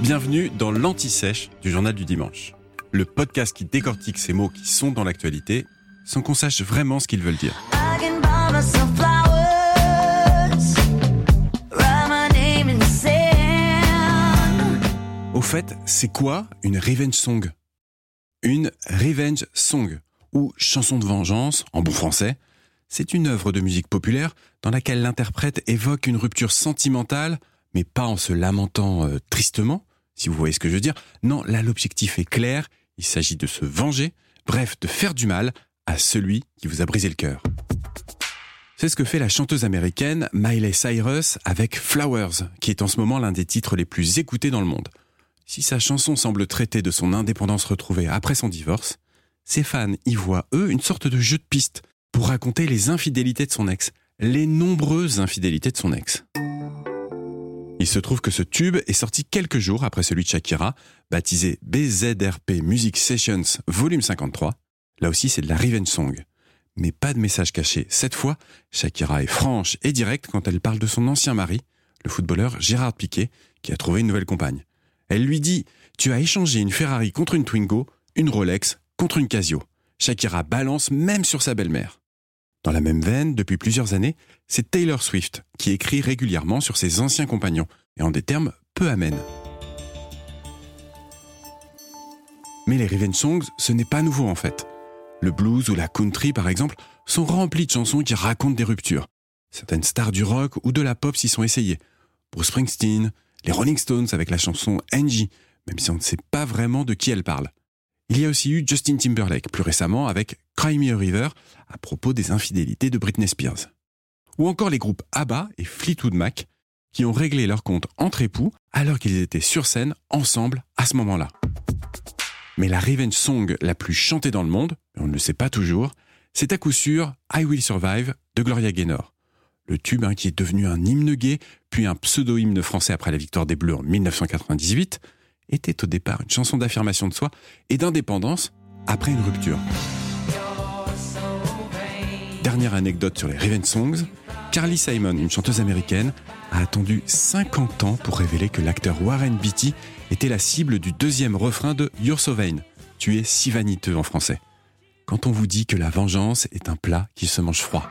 Bienvenue dans l'Anti-Sèche du Journal du Dimanche, le podcast qui décortique ces mots qui sont dans l'actualité sans qu'on sache vraiment ce qu'ils veulent dire. Au fait, c'est quoi une revenge song? Une revenge song, ou chanson de vengeance en bon français, c'est une œuvre de musique populaire dans laquelle l'interprète évoque une rupture sentimentale, mais pas en se lamentant euh, tristement, si vous voyez ce que je veux dire. Non, là l'objectif est clair, il s'agit de se venger, bref, de faire du mal à celui qui vous a brisé le cœur. C'est ce que fait la chanteuse américaine Miley Cyrus avec Flowers, qui est en ce moment l'un des titres les plus écoutés dans le monde. Si sa chanson semble traiter de son indépendance retrouvée après son divorce, ses fans y voient, eux, une sorte de jeu de piste pour raconter les infidélités de son ex, les nombreuses infidélités de son ex. Il se trouve que ce tube est sorti quelques jours après celui de Shakira, baptisé BZRP Music Sessions Volume 53. Là aussi, c'est de la revenge song. Mais pas de message caché. Cette fois, Shakira est franche et directe quand elle parle de son ancien mari, le footballeur Gérard Piquet, qui a trouvé une nouvelle compagne. Elle lui dit Tu as échangé une Ferrari contre une Twingo, une Rolex contre une Casio. Shakira balance même sur sa belle-mère. Dans la même veine, depuis plusieurs années, c'est Taylor Swift qui écrit régulièrement sur ses anciens compagnons, et en des termes peu amènes. Mais les revenge songs, ce n'est pas nouveau en fait. Le blues ou la country, par exemple, sont remplis de chansons qui racontent des ruptures. Certaines stars du rock ou de la pop s'y sont essayées. Bruce Springsteen, les Rolling Stones avec la chanson Angie, même si on ne sait pas vraiment de qui elle parle. Il y a aussi eu Justin Timberlake, plus récemment avec Cry Me a River, à propos des infidélités de Britney Spears. Ou encore les groupes ABBA et Fleetwood Mac, qui ont réglé leur compte entre époux alors qu'ils étaient sur scène ensemble à ce moment-là. Mais la revenge song la plus chantée dans le monde, on ne le sait pas toujours, c'est à coup sûr I Will Survive de Gloria Gaynor. Le tube hein, qui est devenu un hymne gay, puis un pseudo-hymne français après la victoire des Bleus en 1998, était au départ une chanson d'affirmation de soi et d'indépendance après une rupture. Dernière anecdote sur les revenge songs, Carly Simon, une chanteuse américaine, a attendu 50 ans pour révéler que l'acteur Warren Beatty était la cible du deuxième refrain de You're So Vain. Tu es si vaniteux en français. Quand on vous dit que la vengeance est un plat qui se mange froid.